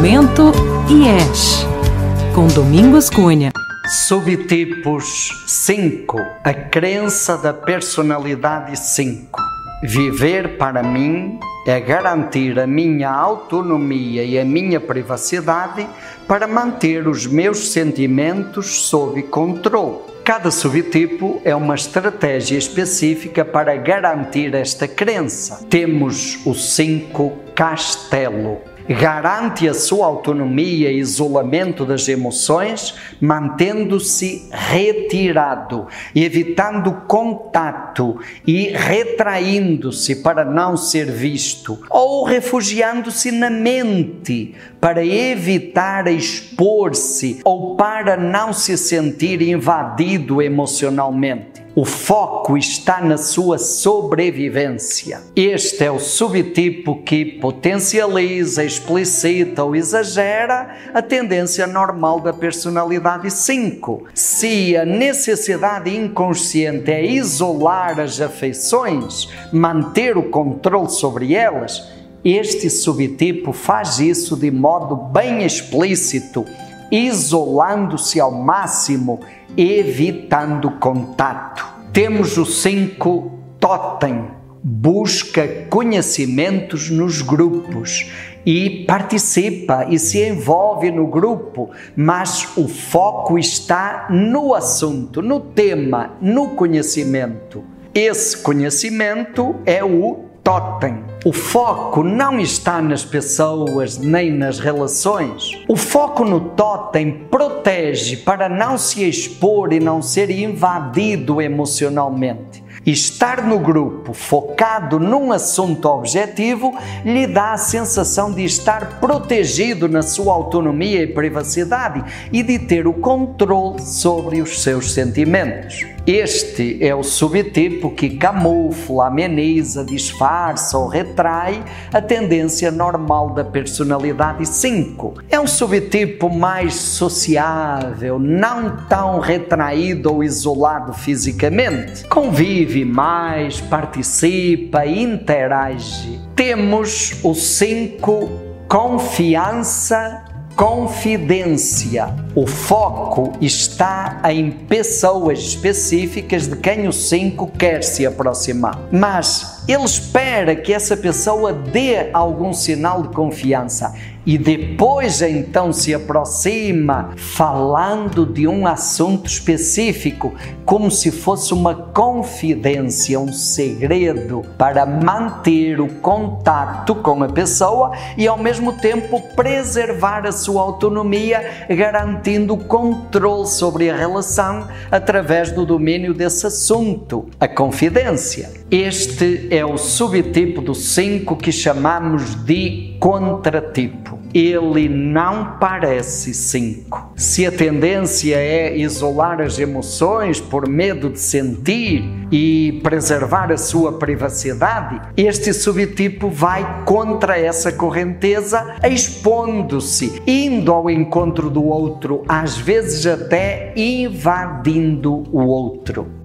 Conhecimento IES, com Domingos Cunha. Subtipos 5 A crença da personalidade 5 Viver para mim é garantir a minha autonomia e a minha privacidade para manter os meus sentimentos sob controle. Cada subtipo é uma estratégia específica para garantir esta crença. Temos o 5 castelo garante a sua autonomia e isolamento das emoções, mantendo-se retirado, evitando contato e retraindo-se para não ser visto, ou refugiando-se na mente para evitar expor-se ou para não se sentir invadido emocionalmente. O foco está na sua sobrevivência. Este é o subtipo que potencializa, explicita ou exagera a tendência normal da personalidade 5. Se a necessidade inconsciente é isolar as afeições, manter o controle sobre elas, este subtipo faz isso de modo bem explícito, isolando-se ao máximo evitando contato. Temos o 5 totem, busca conhecimentos nos grupos e participa e se envolve no grupo, mas o foco está no assunto, no tema, no conhecimento. Esse conhecimento é o totem. O foco não está nas pessoas nem nas relações. O foco no totem protege para não se expor e não ser invadido emocionalmente. Estar no grupo focado num assunto objetivo lhe dá a sensação de estar protegido na sua autonomia e privacidade e de ter o controle sobre os seus sentimentos. Este é o subtipo que camufla, ameniza, disfarça ou retrai a tendência normal da personalidade 5. É um subtipo mais sociável, não tão retraído ou isolado fisicamente. Convive mais, participa, interage. Temos o 5 confiança confidência. O foco está em pessoas específicas de quem o 5 quer se aproximar. Mas ele espera que essa pessoa dê algum sinal de confiança e depois então se aproxima falando de um assunto específico, como se fosse uma confidência, um segredo, para manter o contato com a pessoa e ao mesmo tempo preservar a sua autonomia, garantindo controle sobre a relação através do domínio desse assunto, a confidência. Este é o subtipo do 5 que chamamos de contratipo ele não parece cinco. Se a tendência é isolar as emoções por medo de sentir e preservar a sua privacidade, este subtipo vai contra essa correnteza, expondo-se, indo ao encontro do outro, às vezes até invadindo o outro.